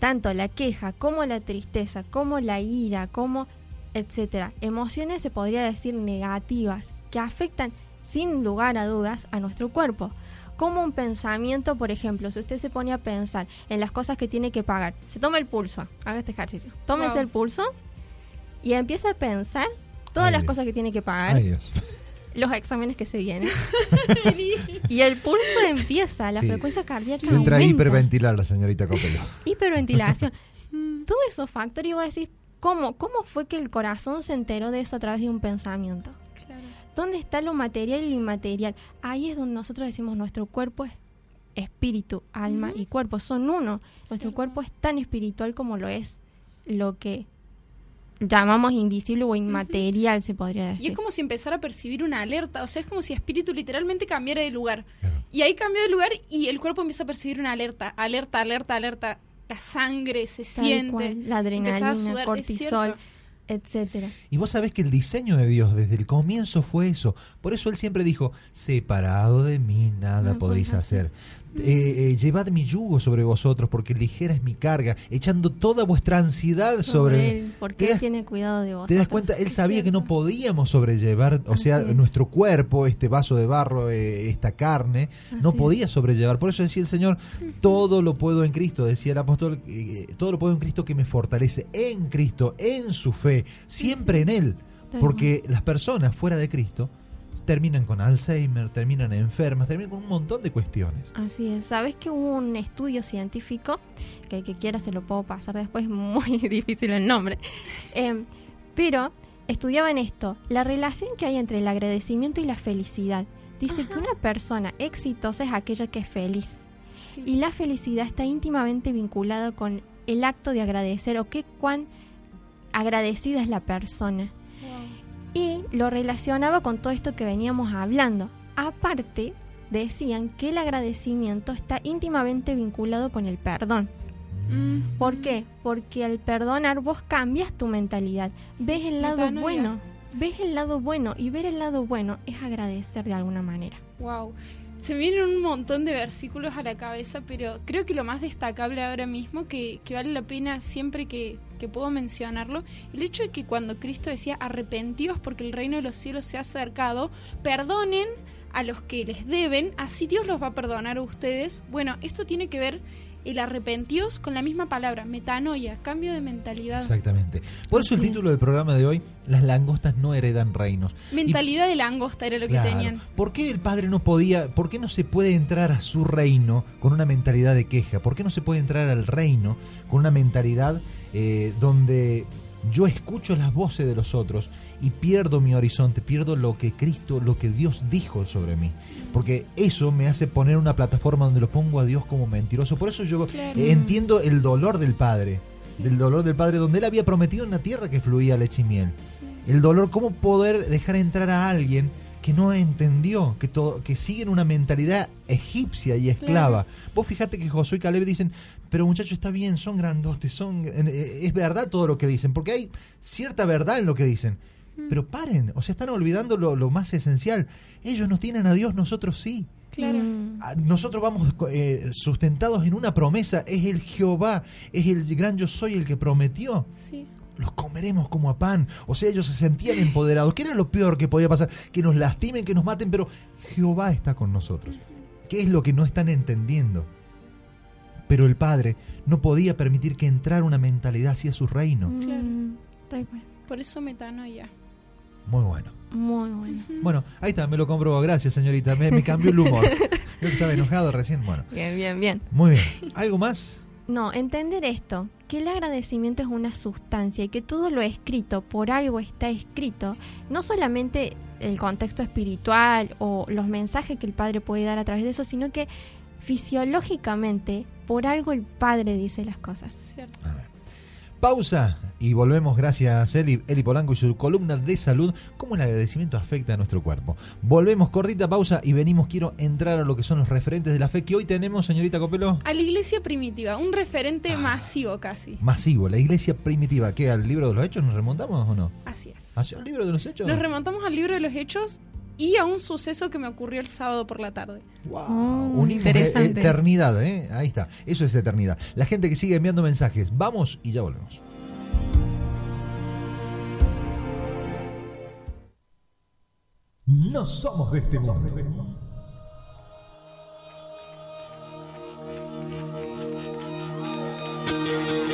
tanto la queja como la tristeza, como la ira, como etcétera, emociones se podría decir negativas que afectan sin lugar a dudas a nuestro cuerpo. Como un pensamiento, por ejemplo, si usted se pone a pensar en las cosas que tiene que pagar, se toma el pulso, haga este ejercicio, tómese Wow. el pulso y empieza a pensar todas Ay, las Dios. cosas que tiene que pagar, Ay, Dios. Los exámenes que se vienen. y el pulso empieza, la Sí. frecuencia cardíaca Se entra a hiperventilar la señorita Copelo. hiperventilación. Todos esos factores y vos decís, ¿cómo, ¿cómo fue que el corazón se enteró de eso a través de un pensamiento? Claro. ¿Dónde está lo material y lo inmaterial? Ahí es donde nosotros decimos nuestro cuerpo es espíritu, alma y cuerpo, son uno. Nuestro Cierto. cuerpo es tan espiritual como lo es lo que llamamos invisible o inmaterial, se podría Y decir. es como si empezara a percibir una alerta, o sea, es como si espíritu literalmente cambiara de lugar. Claro. Y ahí cambió de lugar y el cuerpo empieza a percibir una alerta, alerta, alerta, alerta. La sangre se Tal siente. cual, la adrenalina, sudar, cortisol, etcétera. Y vos sabés que el diseño de Dios desde el comienzo fue eso. Por eso él siempre dijo, separado de mí nada No podréis podrás hacer. Eh, eh, llevad mi yugo sobre vosotros, porque ligera es mi carga, echando toda vuestra ansiedad sobre, él, porque ¿Te él das- tiene cuidado de vosotros. ¿Te das cuenta? Él sabía que no podíamos sobrellevar, o sea, es. nuestro cuerpo, este vaso de barro, eh, esta carne, no podía sobrellevar. Por eso decía el Señor, todo lo puedo en Cristo, decía el apóstol, eh, todo lo puedo en Cristo que me fortalece, en Cristo, en su fe, siempre en Él. Porque las personas fuera de Cristo terminan con Alzheimer, terminan enfermas, terminan con un montón de cuestiones. Así es. ¿Sabes que hubo un estudio científico, que el que quiera se lo puedo pasar después, muy difícil el nombre, Em, pero estudiaban esto, la relación que hay entre el agradecimiento y la felicidad. Dice que una persona exitosa es aquella que es feliz. Y la felicidad está íntimamente vinculada con el acto de agradecer o qué cuán agradecida es la persona. Y lo relacionaba con todo esto que veníamos hablando. Aparte, decían que el agradecimiento está íntimamente vinculado con el perdón. ¿Por qué? Porque al perdonar vos cambias tu mentalidad, ves el lado bueno, ves el lado bueno y ver el lado bueno es agradecer de alguna manera. Wow. Se me vienen un montón de versículos a la cabeza, pero creo que lo más destacable ahora mismo, que, vale la pena siempre que, que puedo mencionarlo, el hecho de que cuando Cristo decía arrepentíos porque el reino de los cielos se ha acercado, perdonen a los que les deben, así Dios los va a perdonar a ustedes. Bueno, esto tiene que ver el arrepentíos con la misma palabra, metanoia, cambio de mentalidad. Exactamente. Por eso el título del programa de hoy, Las langostas no heredan reinos. Y Mentalidad de langosta era lo Claro. que tenían. ¿Por qué el padre no podía, por qué no se puede entrar a su reino con una mentalidad de queja? ¿Por qué no se puede entrar al reino con una mentalidad eh, donde yo escucho las voces de los otros y pierdo mi horizonte, pierdo lo que Cristo, lo que Dios dijo sobre mí? Porque eso me hace poner una plataforma donde lo pongo a Dios como mentiroso. Por eso yo Claro. eh, entiendo el dolor del padre, del dolor del padre, donde él había prometido una tierra que fluía leche y miel. El dolor, cómo poder dejar entrar a alguien que no entendió, que, todo, que siguen una mentalidad egipcia y esclava. Vos fíjate que Josué y Caleb dicen, pero muchachos, está bien, son grandotes, son, eh, es verdad todo lo que dicen, porque hay cierta verdad en lo que dicen. Pero paren, o sea, están olvidando lo, lo más esencial. Ellos no tienen a Dios, nosotros sí. Claro. Ah, Nosotros vamos eh, sustentados en una promesa, es el Jehová, es el gran yo soy el que prometió Sí. los comeremos como a pan. O sea, ellos se sentían empoderados. ¿Qué era lo peor que podía pasar? Que nos lastimen, que nos maten, pero Jehová está con nosotros. ¿Qué es lo que no están entendiendo? Pero el Padre no podía permitir que entrara una mentalidad hacia su reino. Claro. Mm, tal cual. Por eso metanoia. Muy bueno. Muy bueno. Bueno, ahí está, me lo comprobó. Gracias, señorita. Me, me cambió el humor. Yo estaba enojado recién. Bueno, Bien, bien, bien. muy bien. ¿Algo más? No, entender esto, que el agradecimiento es una sustancia y que todo lo escrito por algo está escrito, no solamente el contexto espiritual o los mensajes que el Padre puede dar a través de eso, sino que fisiológicamente por algo el Padre dice las cosas. Cierto. Pausa y volvemos gracias a Eli, Eli Polanco y su columna de salud, cómo el agradecimiento afecta a nuestro cuerpo. Volvemos, cortita pausa y venimos, quiero entrar a lo que son los referentes de la fe que hoy tenemos, señorita Copelo. A la iglesia primitiva, un Ah. referente masivo casi. Masivo, la iglesia primitiva, ¿qué? ¿Al libro de los hechos nos remontamos o no? Así es. ¿Hacia el libro de los hechos? Nos remontamos al libro de los hechos y a un suceso que me ocurrió el sábado por la tarde. Oh, Unimos e- eternidad, ¿eh? Ahí está, eso es eternidad. La gente que sigue enviando mensajes, vamos y ya volvemos. No somos de este mundo. Vamos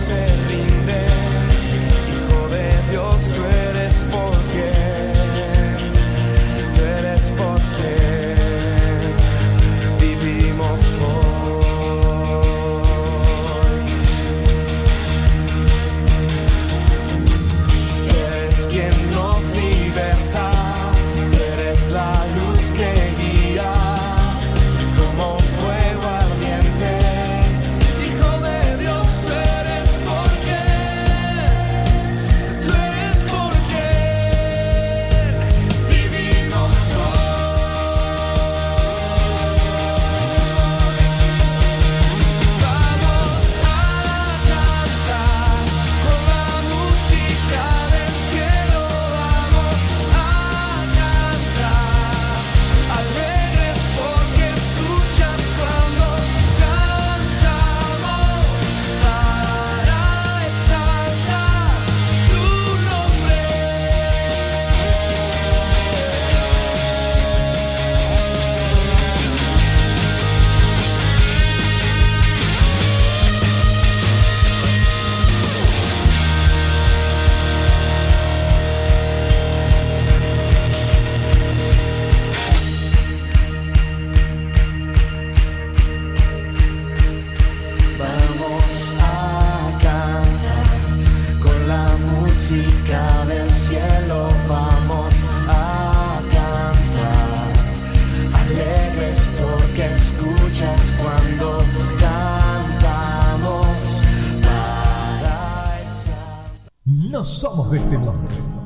say. No somos de este mundo.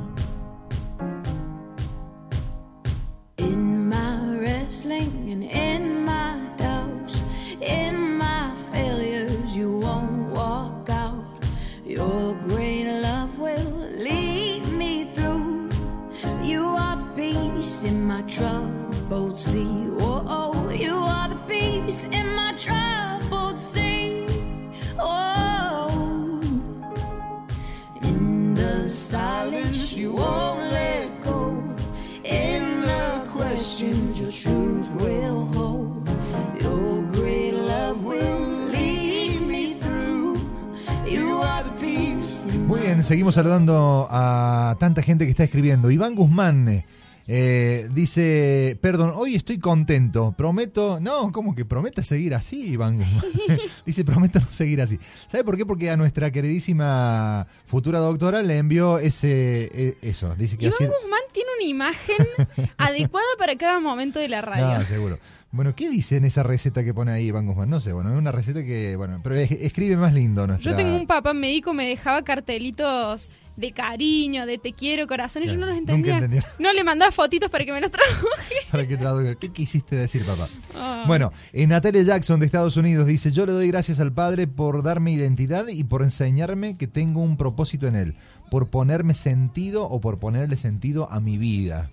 Saludando a tanta gente que está escribiendo. Iván Guzmán eh, dice, perdón, hoy estoy contento, prometo, no, ¿cómo que prometa seguir así, Iván Guzmán? dice, prometo no seguir así. ¿Sabe por qué? Porque a nuestra queridísima futura doctora le envió ese, eh, eso, dice que Iván así... Guzmán tiene una imagen adecuada para cada momento de la radio. No, seguro. Bueno, ¿qué dice en esa receta que pone ahí Iván Guzmán? No sé, bueno, es una receta que, bueno, pero es- escribe más lindo nuestra... Yo tengo un papá médico, me dejaba cartelitos de cariño, de te quiero, corazón, y yo no los nunca entendía. No le mandaba fotitos para que me los traduje. para que traduzca. ¿Qué quisiste decir, papá? Ah. Bueno, eh, Natalia Jackson de Estados Unidos dice, yo le doy gracias al Padre por darme identidad y por enseñarme que tengo un propósito en Él, por ponerme sentido o por ponerle sentido a mi vida.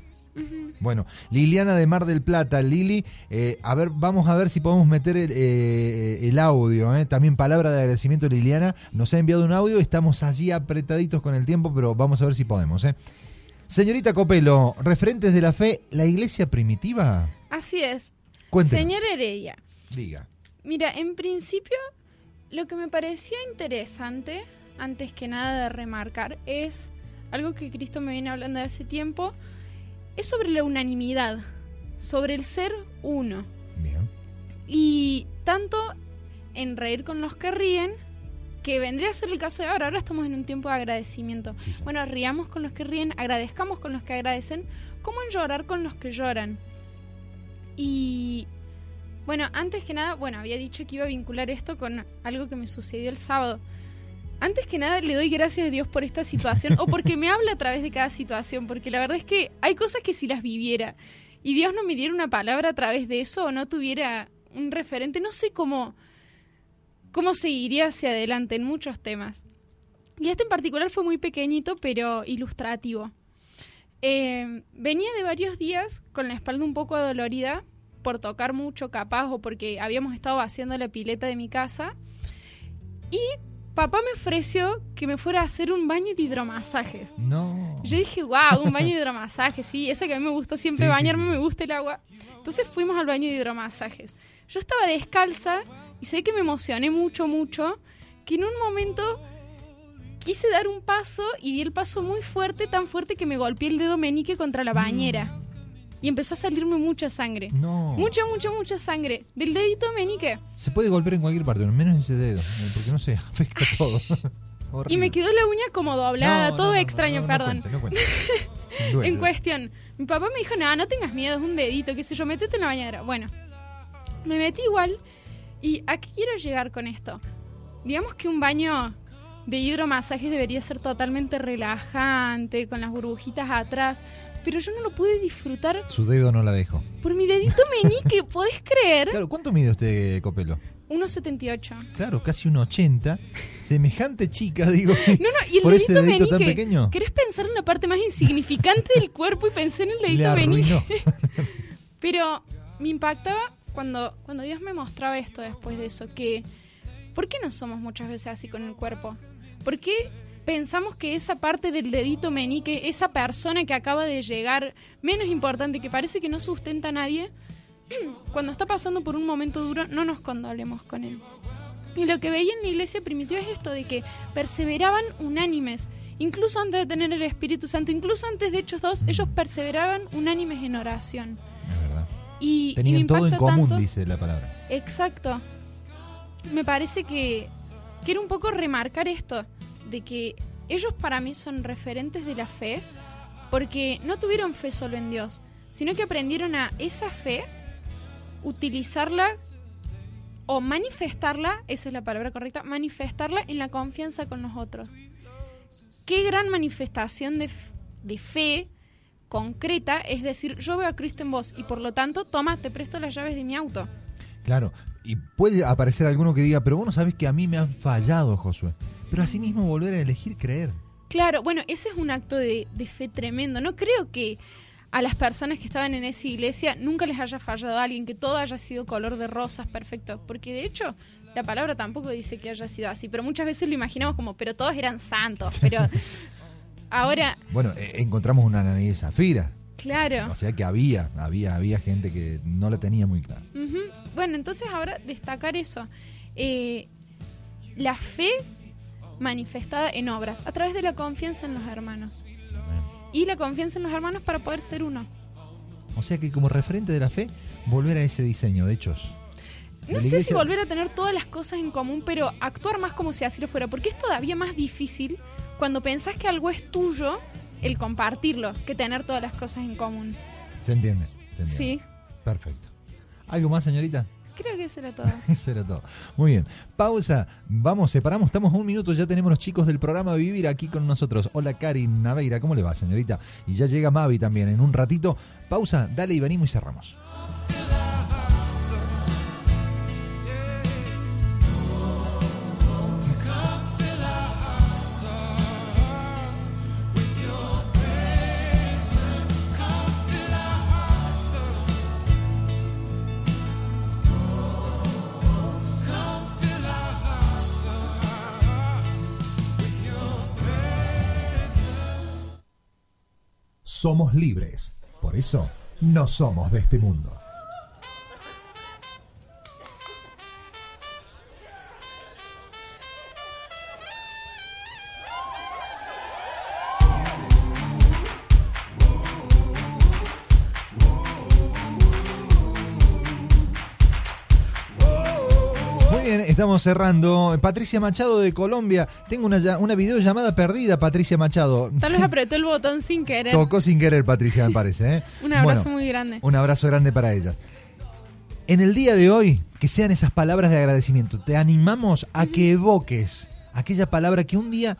Bueno, Liliana de Mar del Plata, Lili, eh, a ver, vamos a ver si podemos meter el, eh, el audio. eh. También palabra de agradecimiento, Liliana. Nos ha enviado un audio, estamos allí apretaditos con el tiempo, pero vamos a ver si podemos. eh. Señorita Copelo, referentes de la fe, ¿la iglesia primitiva? Así es. Cuéntenos. Señor Heredia, Diga. mira, en principio, lo que me parecía interesante, antes que nada de remarcar, es algo que Cristo me viene hablando de hace tiempo, es sobre la unanimidad, sobre el ser uno. Bien. Y tanto en reír con los que ríen, que vendría a ser el caso de ahora, ahora estamos en un tiempo de agradecimiento. Bueno, riamos con los que ríen, agradezcamos con los que agradecen, como en llorar con los que lloran. Y bueno, antes que nada, bueno, había dicho que iba a vincular esto con algo que me sucedió el sábado. Antes que nada, le doy gracias a Dios por esta situación o porque me habla a través de cada situación, porque la verdad es que hay cosas que si las viviera y Dios no me diera una palabra a través de eso o no tuviera un referente, no sé cómo, cómo seguiría hacia adelante en muchos temas. Y este en particular fue muy pequeñito, pero ilustrativo. Eh, venía de varios días con la espalda un poco adolorida por tocar mucho capaz o porque habíamos estado vaciando la pileta de mi casa. Y papá me ofreció que me fuera a hacer un baño de hidromasajes. No. Yo dije, wow, un baño de hidromasajes, sí, eso que a mí me gustó siempre Sí, sí, bañarme, sí. me gusta el agua. Entonces fuimos al baño de hidromasajes. Yo estaba descalza y sé que me emocioné mucho, mucho, que en un momento quise dar un paso y di el paso muy fuerte, tan fuerte que me golpeé el dedo meñique contra la bañera. Y empezó a salirme mucha sangre. No. Mucha, mucha, mucha sangre. Del dedito meñique. Se puede golpear en cualquier parte, menos ese dedo, eh, porque no sé, afecta todo. Y me quedó la uña como doblada, No, todo no, extraño, perdón. cuente, cuente. Duele. en cuestión, mi papá me dijo, nada, no tengas miedo, es un dedito, qué sé yo, métete en la bañadera. Bueno, me metí igual. ¿Y a qué quiero llegar con esto? Digamos que un baño de hidromasajes debería ser totalmente relajante, con las burbujitas atrás, pero yo no lo pude disfrutar Su dedo no la dejo. por mi dedito meñique, ¿podés creer? Claro, ¿cuánto mide usted, Copelo? 1,78. Claro, casi un 80. Semejante chica, digo. No, no, y el por ese dedito dedito tan meñique. pequeño. ¿Querés pensar en la parte más insignificante del cuerpo y pensé en el dedito meñique? Pero me impactaba cuando, cuando Dios me mostraba esto después de eso, que ¿por qué no somos muchas veces así con el cuerpo? ¿Por qué pensamos que esa parte del dedito meñique, esa persona que acaba de llegar, menos importante, que parece que no sustenta a nadie, cuando está pasando por un momento duro, no nos condolemos con él? Y lo que veía en la iglesia primitiva es esto de que perseveraban unánimes. Incluso antes de tener el Espíritu Santo, incluso antes de Hechos 2, ellos perseveraban unánimes en oración. Y, y me Tenían todo en común, tanto- dice la palabra. Exacto. Me parece que quiero un poco remarcar esto, de que ellos para mí son referentes de la fe, porque no tuvieron fe solo en Dios, sino que aprendieron a esa fe utilizarla o manifestarla, esa es la palabra correcta, manifestarla en la confianza con los otros. qué gran manifestación de, de fe concreta es decir, yo veo a Cristo en vos y por lo tanto, toma, te presto las llaves de mi auto. Claro, y puede aparecer alguno que diga, pero vos no sabés que a mí me han fallado, Josué. Pero asimismo volver a elegir creer. Claro, bueno, ese es un acto de, de fe tremendo. No creo que a las personas que estaban en esa iglesia nunca les haya fallado alguien, que todo haya sido color de rosas, perfecto. Porque de hecho, la palabra tampoco dice que haya sido así, pero muchas veces lo imaginamos como, pero todos eran santos. Pero ahora, Bueno, eh, encontramos una Ananías y Zafira. claro. O sea que había, había, había gente que no la tenía muy clara. Bueno, entonces ahora destacar eso. Eh, la fe manifestada en obras, a través de la confianza en los hermanos. Y la confianza en los hermanos para poder ser uno. O sea que como referente de la fe, volver a ese diseño de hechos. No sé si volver a tener todas las cosas en común, pero actuar más como si así lo fuera, porque es todavía más difícil cuando pensás que algo es tuyo, el compartirlo, que tener todas las cosas en común. Se entiende, se entiende. Sí, Perfecto. ¿Algo más, señorita? Creo que eso era todo. Eso era todo. Muy bien. Pausa. Vamos, separamos. Estamos un minuto. Ya tenemos los chicos del programa Vivir aquí con nosotros. Hola, Karin Naveira. ¿Cómo le va, señorita? Y ya llega Mavi también en un ratito. Pausa. Dale y venimos y cerramos. Somos libres. Por eso, no somos de este mundo. Bien, estamos cerrando. Patricia Machado de Colombia. Tengo una, una videollamada perdida, Patricia Machado. Tal vez apretó el botón sin querer. Tocó sin querer, Patricia, me parece. ¿eh? Un abrazo Bueno, muy grande. Un abrazo grande para ella. En el día de hoy, que sean esas palabras de agradecimiento. Te animamos a que evoques aquella palabra que un día,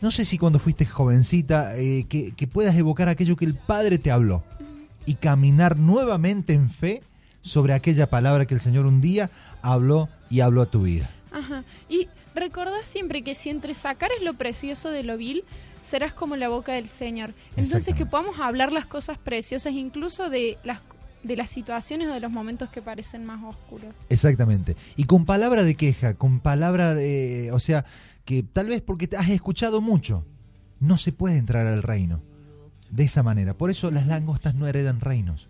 no sé si cuando fuiste jovencita, eh, que, que puedas evocar aquello que el Padre te habló y caminar nuevamente en fe sobre aquella palabra que el Señor un día habló y habló a tu vida. Ajá. Y recordá siempre que si entre sacares lo precioso de lo vil, serás como la boca del Señor. Entonces que podamos hablar las cosas preciosas, incluso de las de las situaciones o de los momentos que parecen más oscuros. Exactamente. Y con palabra de queja, con palabra de... O sea, que tal vez porque te has escuchado mucho, no se puede entrar al reino. De esa manera. Por eso las langostas no heredan reinos.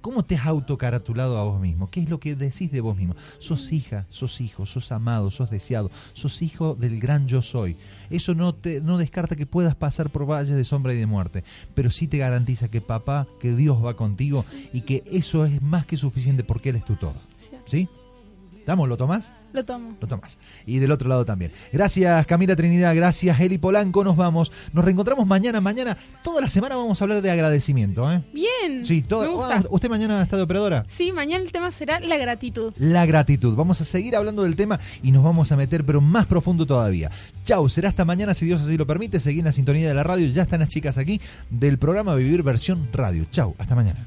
¿Cómo te has autocaratulado a vos mismo? ¿Qué es lo que decís de vos mismo? Sos hija, sos hijo, sos amado, sos deseado, sos hijo del gran yo soy. Eso no te no descarta que puedas pasar por valles de sombra y de muerte, pero sí te garantiza que papá, que Dios va contigo y que eso es más que suficiente porque Él es tu todo. ¿Sí? ¿Estamos? ¿Lo tomás? Lo tomo. Lo tomás. Y del otro lado también. Gracias Camila Trinidad, gracias Eli Polanco, nos vamos. Nos reencontramos mañana, mañana. Toda la semana vamos a hablar de agradecimiento, ¿eh? Bien. Sí, todo. Me gusta. Ah, ¿Usted mañana está de operadora? Sí, mañana el tema será la gratitud. La gratitud. Vamos a seguir hablando del tema y nos vamos a meter, pero más profundo todavía. Chau, será hasta mañana si Dios así lo permite. Seguí en la sintonía de la radio. Ya están las chicas aquí del programa Vivir Versión Radio. Chau, hasta mañana.